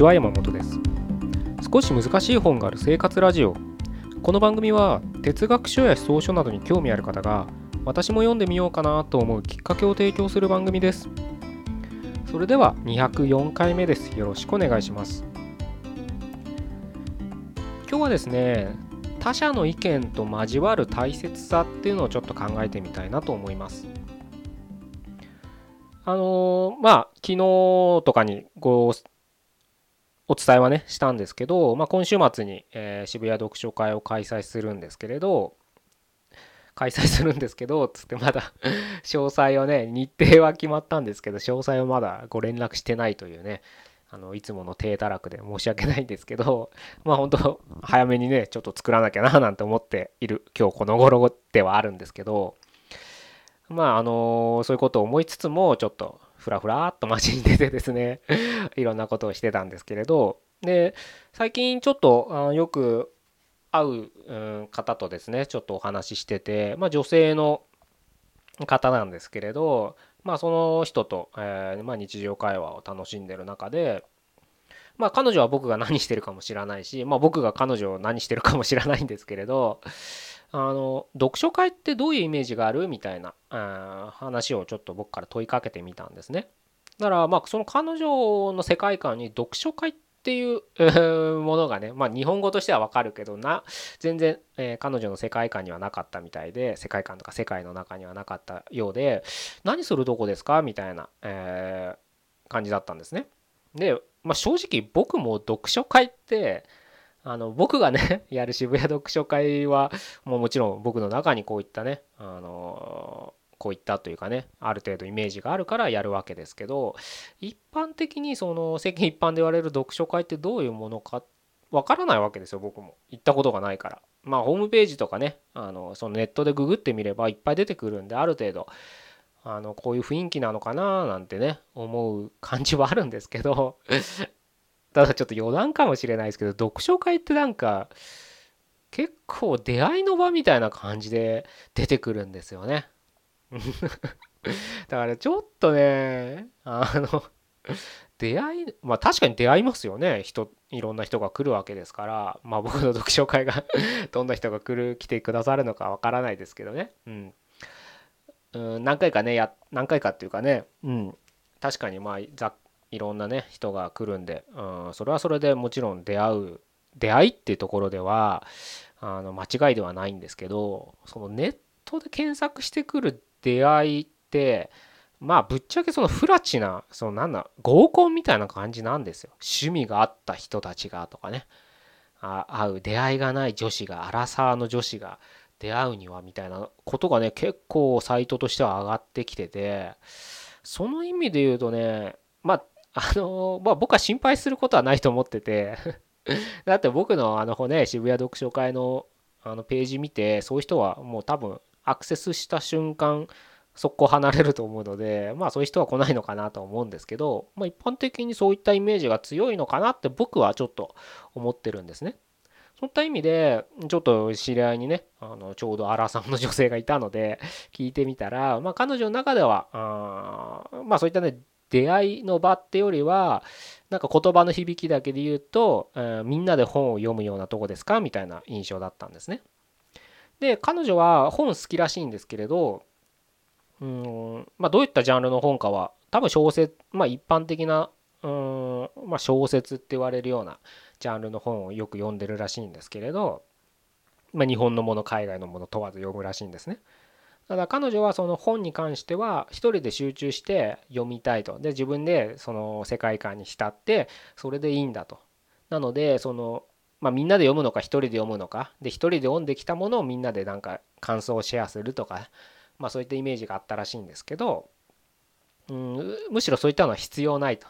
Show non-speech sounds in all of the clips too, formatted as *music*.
ちは山本です。少し難しい本がある生活ラジオ。この番組は哲学書や思想書などに興味ある方が私も読んでみようかなと思うきっかけを提供する番組です。それでは204回目です。よろしくお願いします。今日はですね他者の意見と交わる大切さっていうのをちょっと考えてみたいなと思います。あのー、まあ昨日とかにごお伝えはねしたんですけど、まあ、今週末に、え、渋谷読書会を開催するんですけれど開催するんですけどつってまだ *laughs* 詳細をね日程は決まったんですけど詳細はまだご連絡してないというねあのいつもの低たらくで申し訳ないんですけど *laughs* まあ本当早めにねちょっと作らなきゃななんて思っている今日この頃ではあるんですけどまああのそういうことを思いつつもちょっとふらふらっと街に出てですね *laughs* いろんなことをしてたんですけれどで最近ちょっとよく会う方とですねちょっとお話ししてて、まあ、女性の方なんですけれど、まあ、その人と、えーまあ、日常会話を楽しんでる中で、まあ、彼女は僕が何してるかも知らないし、まあ、僕が彼女を何してるかも知らないんですけれどあの読書会ってどういうイメージがある？みたいな話をちょっと僕から問いかけてみたんですね。だからまあその彼女の世界観に読書会っていう *laughs* ものがねまあ日本語としてはわかるけどな全然、え、彼女の世界観にはなかったみたいで世界観とか世界の中にはなかったようで何するとこですか？みたいな、え、感じだったんですね。で、まあ、正直僕も読書会ってあの僕がね *laughs* やる渋谷読書会はもうもちろん僕の中にこういったねあのこういったというかねある程度イメージがあるからやるわけですけど一般的にその世間一般で言われる読書会ってどういうものかわからないわけですよ僕も。行ったことがないから。まあホームページとかねあのそのネットでググってみればいっぱい出てくるんである程度あのこういう雰囲気なのかななんてね思う感じはあるんですけどただちょっと余談かもしれないですけど読書会ってなんか結構出会いの場みたいな感じで出てくるんですよね。*laughs* だからちょっとねあの出会いまあ確かに出会いますよね。人いろんな人が来るわけですからまあ僕の読書会が *laughs* どんな人が来る来てくださるのかわからないですけどね、うん、うん、何回かねや何回かっていうかね、うん、確かにまあざいろんなね人が来るんで、うん、それはそれでもちろん出会う出会いっていうところではあの間違いではないんですけどそのネットで検索してくる出会いってまあぶっちゃけそのフラチなそのなんだ合コンみたいな感じなんですよ。趣味があった人たちがとかね。あ会う出会いがない女子がアラサーの女子が出会うにはみたいなことがね結構サイトとしては上がってきててその意味で言うとねまああのまあ僕は心配することはないと思ってて *laughs* だって僕のあのね渋谷読書会のあのページ見てそういう人はもう多分アクセスした瞬間速攻離れると思うのでまあそういう人は来ないのかなと思うんですけど、まあ、一般的にそういったイメージが強いのかなって僕はちょっと思ってるんですね。そういった意味でちょっと知り合いにねあのちょうどアラさんの女性がいたので聞いてみたら、まあ、彼女の中ではあまあそういったね出会いの場ってよりはなんか言葉の響きだけで言うと、えー、みんなで本を読むようなとこですかみたいな印象だったんですね。で彼女は本好きらしいんですけれどうんまあどういったジャンルの本かは多分小説まあ一般的なうんまあ小説って言われるようなジャンルの本をよく読んでるらしいんですけれど、まあ、日本のもの海外のもの問わず読むらしいんですね。ただ彼女はその本に関しては一人で集中して読みたいと。で自分でその世界観に浸ってそれでいいんだと。なのでそのまあみんなで読むのか一人で読むのか。で一人で読んできたものをみんなでなんか感想をシェアするとか。まあそういったイメージがあったらしいんですけど。うんむしろそういったのは必要ないと。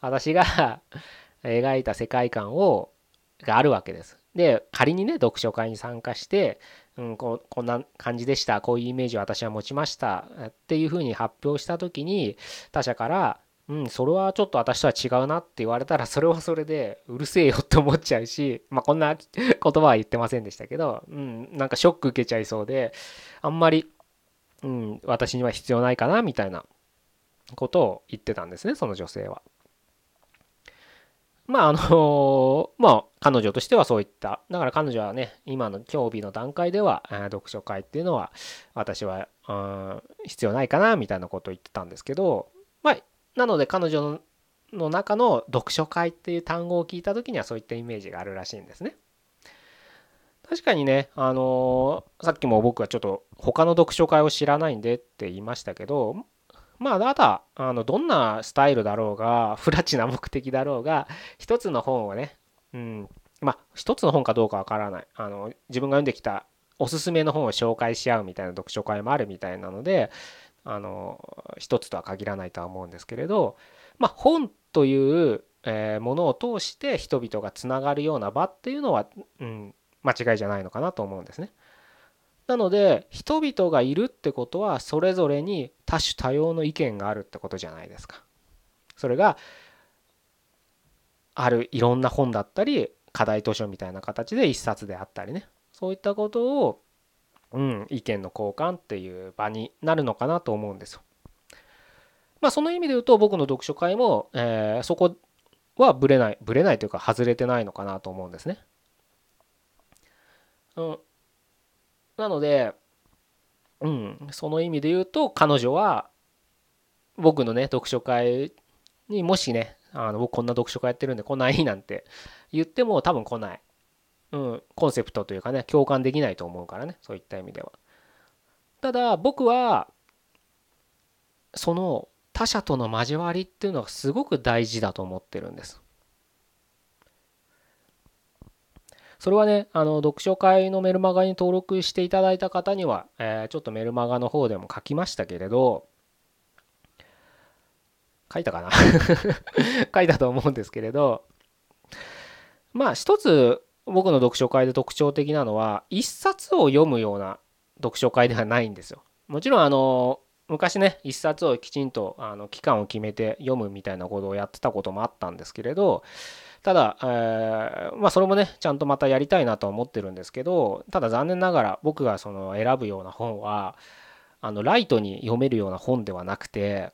私が *laughs* 描いた世界観をがあるわけです。で仮にね読書会に参加してうん、ここんな感じでしたこういうイメージを私は持ちましたっていうふうに発表した時に他者から「うんそれはちょっと私とは違うな」って言われたらそれはそれでうるせえよって思っちゃうしまあこんな言葉は言ってませんでしたけど、うん、なんかショック受けちゃいそうであんまり、うん、私には必要ないかなみたいなことを言ってたんですねその女性は。まああの *laughs* まあ彼女としてはそういっただから彼女はね今の競技の段階では読書会っていうのは私は必要ないかなみたいなことを言ってたんですけどまあなので彼女の中の読書会っていう単語を聞いた時にはそういったイメージがあるらしいんですね。確かにね、あのー、さっきも僕はちょっと他の読書会を知らないんでって言いましたけど、まあ、ただ、あの、どんなスタイルだろうが、*laughs* 不ラチな目的だろうが、一つの本をね、うん、まあ、一つの本かどうかわからない。あの、自分が読んできたおすすめの本を紹介し合うみたいな読書会もあるみたいなので、あの、一つとは限らないとは思うんですけれど、まあ、本という、えー、ものを通して人々がつながるような場っていうのは、うん、間違いじゃないのかなと思うんですね。なので人々がいるってことはそれぞれに多種多様の意見があるってことじゃないですか。それがあるいろんな本だったり課題図書みたいな形で一冊であったりねそういったことを、うん、意見の交換っていう場になるのかなと思うんですよ。まあその意味で言うと僕の読書会も、えー、そこはぶれないぶれないというか外れてないのかなと思うんですね。うん、なので、うん、その意味で言うと彼女は僕のね読書会にもしねあの僕こんな読書会やってるんで来ないなんて言っても多分来ない、うん、コンセプトというかね共感できないと思うからねそういった意味では。ただ僕はその他者との交わりっていうのがすごく大事だと思ってるんです。それはね、あの、読書会のメルマガに登録していただいた方には、えー、ちょっとメルマガの方でも書きましたけれど、書いたかな？*laughs* 書いたと思うんですけれど、まあ一つ僕の読書会で特徴的なのは、一冊を読むような読書会ではないんですよ。もちろんあの、昔ね、一冊をきちんとあの期間を決めて読むみたいなことをやってたこともあったんですけれど、ただ、えー、まあそれもねちゃんとまたやりたいなとは思ってるんですけどただ残念ながら僕がその選ぶような本はあのライトに読めるような本ではなくて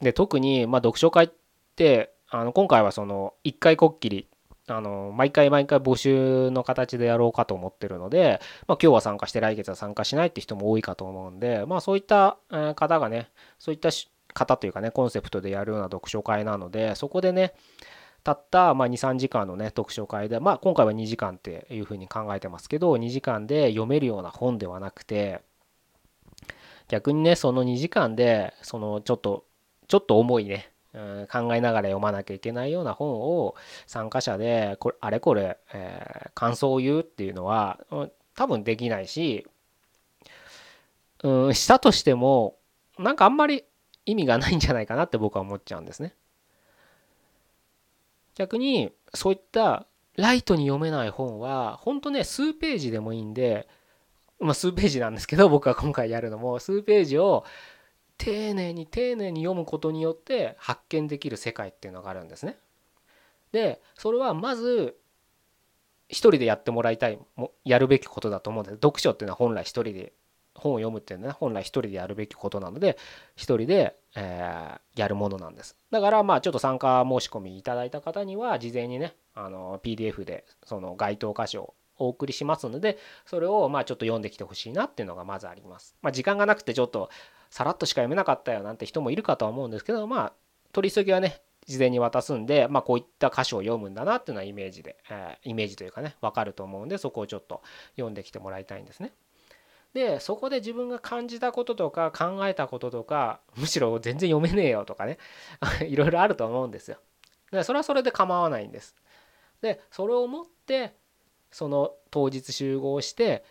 で特にま読書会ってあの今回はその1回こっきりあの毎回毎回募集の形でやろうかと思ってるので、まあ、今日は参加して来月は参加しないって人も多いかと思うんで、まあ、そういった方がねそういった方というかねコンセプトでやるような読書会なのでそこでねたったま23時間のね読書会でまあ今回は2時間っていうふうに考えてますけど2時間で読めるような本ではなくて逆にねその2時間でそのちょっとちょっと重いね考えながら読まなきゃいけないような本を参加者でこれあれこれ、え、感想を言うっていうのは多分できないしうんしたとしてもなんかあんまり意味がないんじゃないかなって僕は思っちゃうんですね。逆にそういったライトに読めない本は本当ね数ページでもいいんでまあ数ページなんですけど *laughs* 僕が今回やるのも数ページを丁寧に丁寧に読むことによって発見できる世界っていうのがあるんですね。でそれはまず一人でやってもらいたいやるべきことだと思うんです読書っていうのは本来一人で本を読むっていうのは本来一人でやるべきことなので一人で、え、やるものなんですだからまあちょっと参加申し込みいただいた方には事前にねあの PDF でその該当箇所をお送りしますのでそれをまあちょっと読んできてほしいなっていうのがまずありますまあ時間がなくてちょっとさらっとしか読めなかったよなんて人もいるかとは思うんですけどまあ取り急ぎはね事前に渡すんで、まあ、こういった箇所を読むんだなっていうのはイメージで、えー、イメージというかね分かると思うんでそこをちょっと読んできてもらいたいんですね。でそこで自分が感じたこととか考えたこととかむしろ全然読めねえよとかね *laughs* いろいろあると思うんですよ。でそれはそれで構わないんです。でそれをもってその当日集合して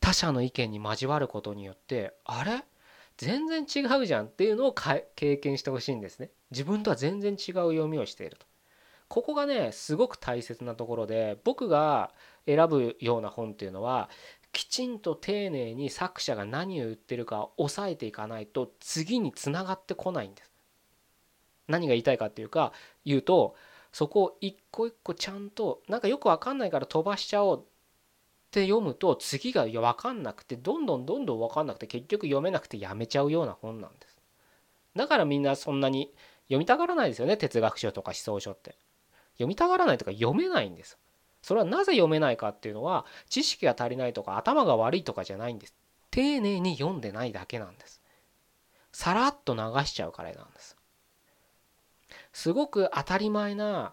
他者の意見に交わることによってあれ？全然違うじゃんっていうのを経験してほしいんですね。自分とは全然違う読みをしていると。ここがねすごく大切なところで僕が選ぶような本っていうのはきちんと丁寧に作者が何を言ってるか押さえていかないと次につながってこないんです。何が言いたいかっていうか言うとそこを一個一個ちゃんとなんかよくわかんないから飛ばしちゃおうって読むと次が分かんなくてどんどんどんどん分かんなくて結局読めなくてやめちゃうような本なんです。だからみんなそんなに読みたがらないですよね哲学書とか思想書って。読みたがらないとか読めないんですそれはなぜ読めないかっていうのは知識が足りないとか頭が悪いとかじゃないんです。丁寧に読んでないだけなんです。さらっと流しちゃうからなんです。すごく当たり前な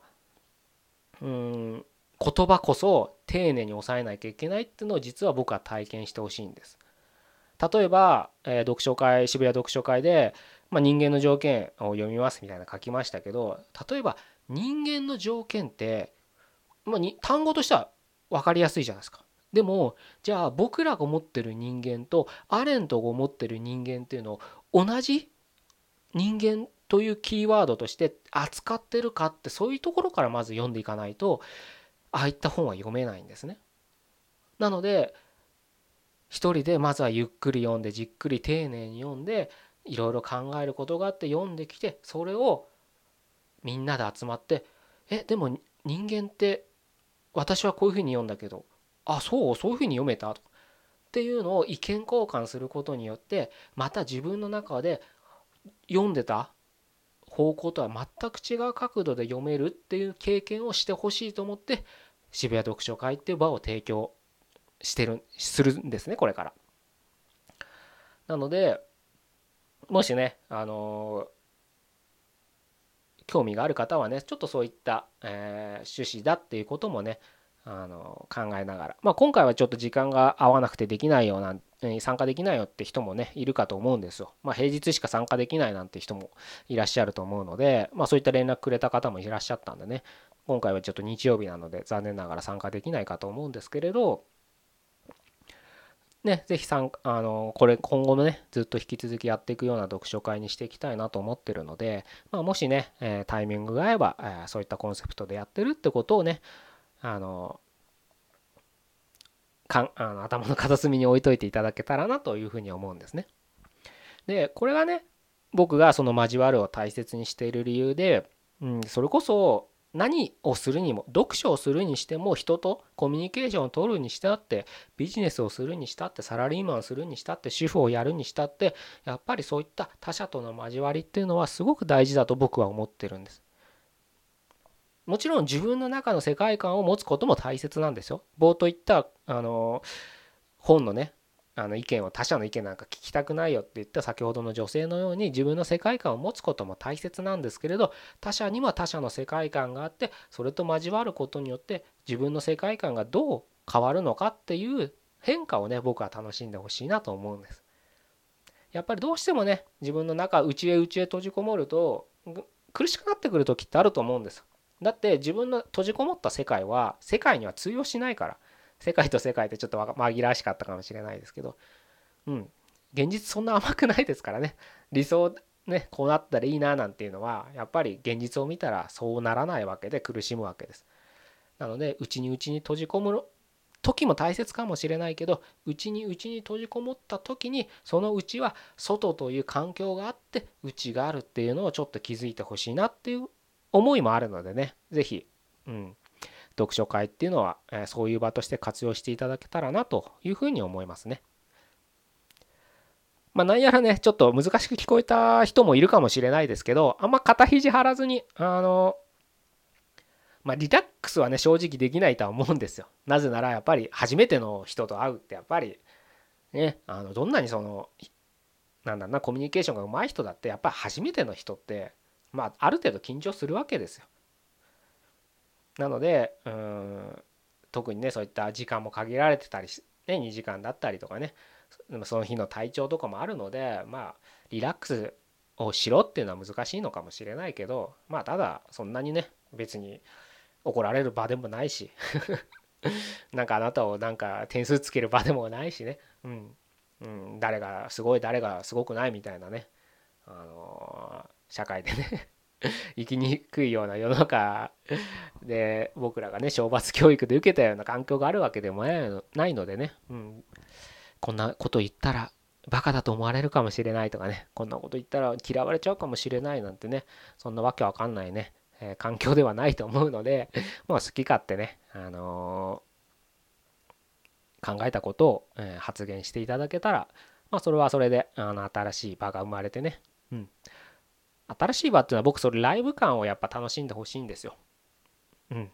うん言葉こそ丁寧に抑えなきゃいけないっていうのを実は僕は体験してほしいんです。例えば、えー、読書会渋谷読書会で、まあ、人間の条件を読みますみたいな書きましたけど例えば人間の条件って、まあ、に単語としては分かりやすいじゃないですか。でもじゃあ僕らが持ってる人間とアレントが持ってる人間っていうのを同じ人間というキーワードとして扱ってるかってそういうところからまず読んでいかないとああいった本は読めないんですね。なので一人でまずはゆっくり読んでじっくり丁寧に読んでいろいろ考えることがあって読んできてそれをみんなで集まってえでも人間って私はこういうふうに読んだけどあそうそういうふうに読めたとっていうのを意見交換することによってまた自分の中で読んでた方向とは全く違う角度で読めるっていう経験をしてほしいと思って渋谷読書会っていう場を提供してるするんですねこれから。なのでもしねあの興味がある方はねちょっとそういった、えー、趣旨だっていうこともねあの考えながら、まあ、今回はちょっと時間が合わなくてできないような参加できないよって人もねいるかと思うんですよ。まあ、平日しか参加できないなんて人もいらっしゃると思うので、まあ、そういった連絡くれた方もいらっしゃったんでね今回はちょっと日曜日なので残念ながら参加できないかと思うんですけれどね、ぜひ参あのこれ今後もねずっと引き続きやっていくような読書会にしていきたいなと思ってるので、まあ、もしね、えー、タイミングが合えば、えー、そういったコンセプトでやってるってことをねあのかんあの頭の片隅に置いといていただけたらなというふうに思うんですね。でこれがね僕がその交わるを大切にしている理由で、うん、それこそ何をするにも読書をするにしても人とコミュニケーションを取るにしたってビジネスをするにしたってサラリーマンをするにしたって主婦をやるにしたってやっぱりそういった他者との交わりっていうのはすごく大事だと僕は思ってるんです。もちろん自分の中の世界観を持つことも大切なんですよ。冒頭言ったあの本のねあの意見を他者の意見なんか聞きたくないよって言った先ほどの女性のように自分の世界観を持つことも大切なんですけれど他者には他者の世界観があってそれと交わることによって自分の世界観がどう変わるのかっていう変化をね僕は楽しんでほしいなと思うんです。やっぱりどうしてもね自分の中内へ内へ閉じこもると苦しくなってくる時ってあると思うんです。だって自分の閉じこもった世界は世界には通用しないから。世界と世界ってちょっと紛らわしかったかもしれないですけど、うん、現実そんな甘くないですからね。*laughs* 理想ねこうなったらいいななんていうのはやっぱり現実を見たらそうならないわけで苦しむわけです。なので内に内に閉じ込む時も大切かもしれないけど内に内に閉じこもった時にその内は外という環境があって内があるっていうのをちょっと気づいてほしいなっていう思いもあるのでね。是非うん。読書会っていうのは、えそういう場として活用していただけたらなというふうに思いますね。まあ、なんやらね、ちょっと難しく聞こえた人もいるかもしれないですけど、あんま肩肘張らずに、あの、まあ、リラックスはね、正直できないとは思うんですよ。なぜなら、やっぱり初めての人と会うって、やっぱり、ね、あのどんなにその、なんだな、コミュニケーションが上手い人だって、やっぱり初めての人って、まあ、ある程度緊張するわけですよ。なのでうん特にねそういった時間も限られてたりね2時間だったりとかねその日の体調とかもあるのでまあリラックスをしろっていうのは難しいのかもしれないけどまあただそんなにね別に怒られる場でもないし *laughs* なんかあなたをなんか点数つける場でもないしねうん、うん、誰がすごい誰がすごくないみたいなねあのー、社会でね。*laughs* 生きにくいような世の中で僕らがね懲罰教育で受けたような環境があるわけでもないのでね、うん、こんなこと言ったらバカだと思われるかもしれないとかね。こんなこと言ったら嫌われちゃうかもしれないなんてね。そんなわけわかんないね、えー、環境ではないと思うので *laughs* もう好き勝手ね、あのー、考えたことを、えー、発言していただけたらまあそれはそれであの新しい場が生まれてね、うん、新しい場っていうのは僕それライブ感をやっぱ楽しんでほしいんですよ。うん。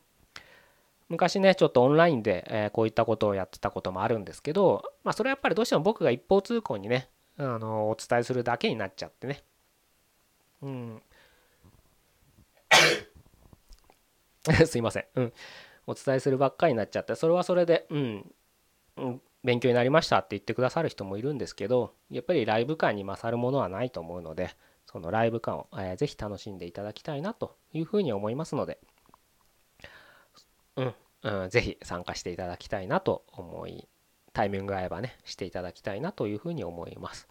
昔ねちょっとオンラインで、えこういったことをやってたこともあるんですけどまあそれはやっぱりどうしても僕が一方通行にねあのお伝えするだけになっちゃってね。うん。*coughs* すいません、うん、お伝えするばっかりになっちゃってそれはそれで、うん、うん、勉強になりましたって言ってくださる人もいるんですけどやっぱりライブ感に勝るものはないと思うのでそのライブ感を、えー、ぜひ楽しんでいただきたいなというふうに思いますので、うん、うん、ぜひ参加していただきたいなと思いタイミング合えばねしていただきたいなというふうに思います。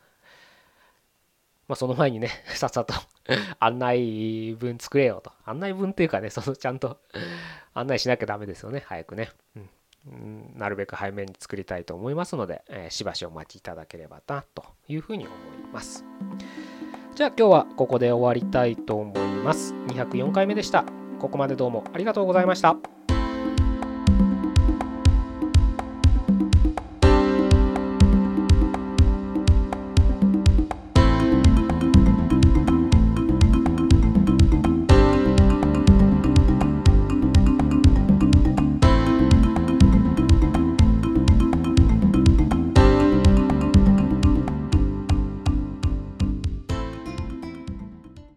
まあ、その前にね、*laughs* さっさと *laughs* 案内文作れよと。案内文っていうかね、そのちゃんと *laughs* 案内しなきゃダメですよね、早くね。うん、なるべく早めに作りたいと思いますので、えー、しばしお待ちいただければなというふうに思います。じゃあ今日はここで終わりたいと思います。204回目でした。ここまでどうもありがとうございました。